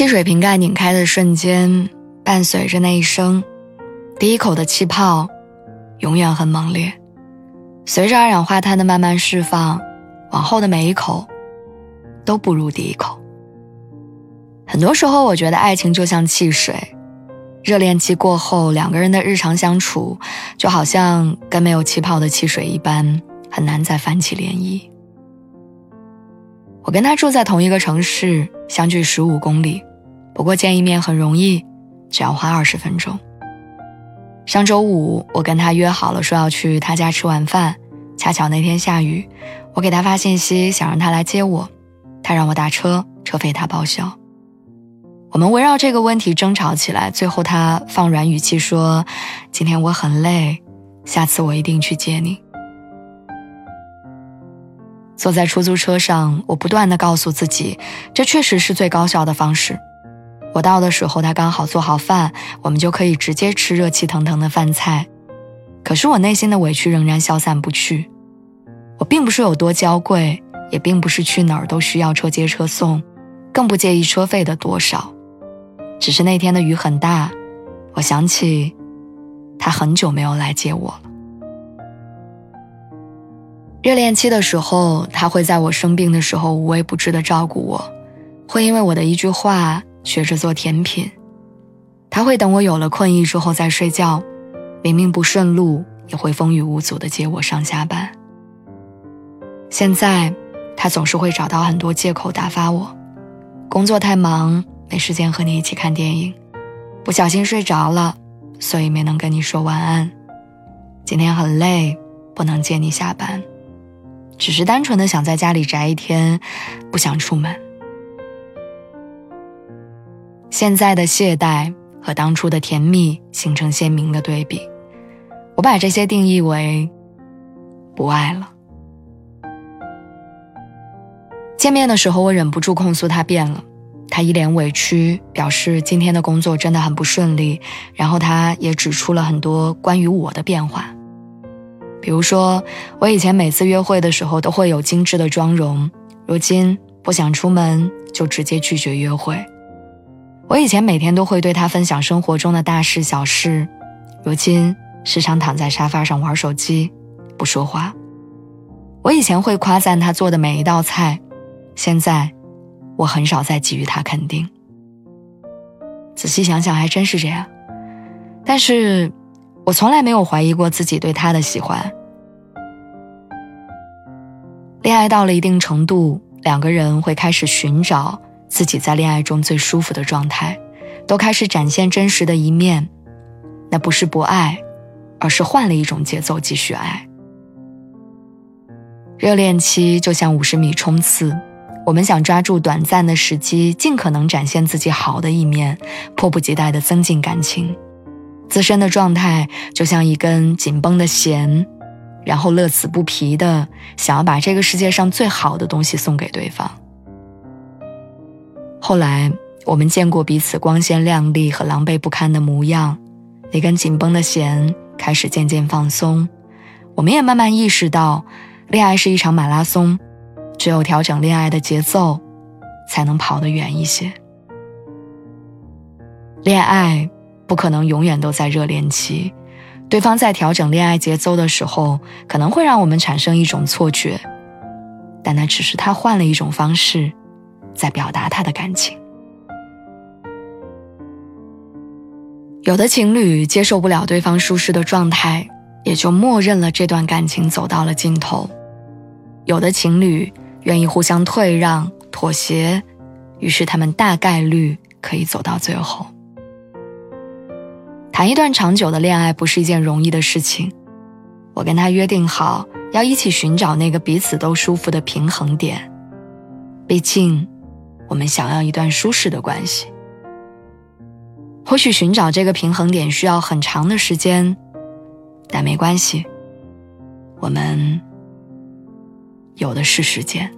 汽水瓶盖拧开的瞬间，伴随着那一声，第一口的气泡，永远很猛烈。随着二氧化碳的慢慢释放，往后的每一口，都不如第一口。很多时候，我觉得爱情就像汽水，热恋期过后，两个人的日常相处，就好像跟没有气泡的汽水一般，很难再泛起涟漪。我跟他住在同一个城市，相距十五公里。不过见一面很容易，只要花二十分钟。上周五我跟他约好了，说要去他家吃晚饭，恰巧那天下雨，我给他发信息想让他来接我，他让我打车，车费他报销。我们围绕这个问题争吵起来，最后他放软语气说：“今天我很累，下次我一定去接你。”坐在出租车上，我不断的告诉自己，这确实是最高效的方式。我到的时候，他刚好做好饭，我们就可以直接吃热气腾腾的饭菜。可是我内心的委屈仍然消散不去。我并不是有多娇贵，也并不是去哪儿都需要车接车送，更不介意车费的多少。只是那天的雨很大，我想起他很久没有来接我了。热恋期的时候，他会在我生病的时候无微不至的照顾我，会因为我的一句话。学着做甜品，他会等我有了困意之后再睡觉，明明不顺路也会风雨无阻的接我上下班。现在，他总是会找到很多借口打发我，工作太忙没时间和你一起看电影，不小心睡着了，所以没能跟你说晚安。今天很累，不能接你下班，只是单纯的想在家里宅一天，不想出门。现在的懈怠和当初的甜蜜形成鲜明的对比，我把这些定义为不爱了。见面的时候，我忍不住控诉他变了，他一脸委屈，表示今天的工作真的很不顺利。然后他也指出了很多关于我的变化，比如说我以前每次约会的时候都会有精致的妆容，如今不想出门就直接拒绝约会。我以前每天都会对他分享生活中的大事小事，如今时常躺在沙发上玩手机，不说话。我以前会夸赞他做的每一道菜，现在我很少再给予他肯定。仔细想想，还真是这样。但是，我从来没有怀疑过自己对他的喜欢。恋爱到了一定程度，两个人会开始寻找。自己在恋爱中最舒服的状态，都开始展现真实的一面，那不是不爱，而是换了一种节奏继续爱。热恋期就像五十米冲刺，我们想抓住短暂的时机，尽可能展现自己好的一面，迫不及待地增进感情。自身的状态就像一根紧绷的弦，然后乐此不疲地想要把这个世界上最好的东西送给对方。后来，我们见过彼此光鲜亮丽和狼狈不堪的模样，那根紧绷的弦开始渐渐放松。我们也慢慢意识到，恋爱是一场马拉松，只有调整恋爱的节奏，才能跑得远一些。恋爱不可能永远都在热恋期，对方在调整恋爱节奏的时候，可能会让我们产生一种错觉，但那只是他换了一种方式。在表达他的感情。有的情侣接受不了对方舒适的状态，也就默认了这段感情走到了尽头；有的情侣愿意互相退让、妥协，于是他们大概率可以走到最后。谈一段长久的恋爱不是一件容易的事情。我跟他约定好要一起寻找那个彼此都舒服的平衡点。毕竟，我们想要一段舒适的关系。或许寻找这个平衡点需要很长的时间，但没关系，我们有的是时间。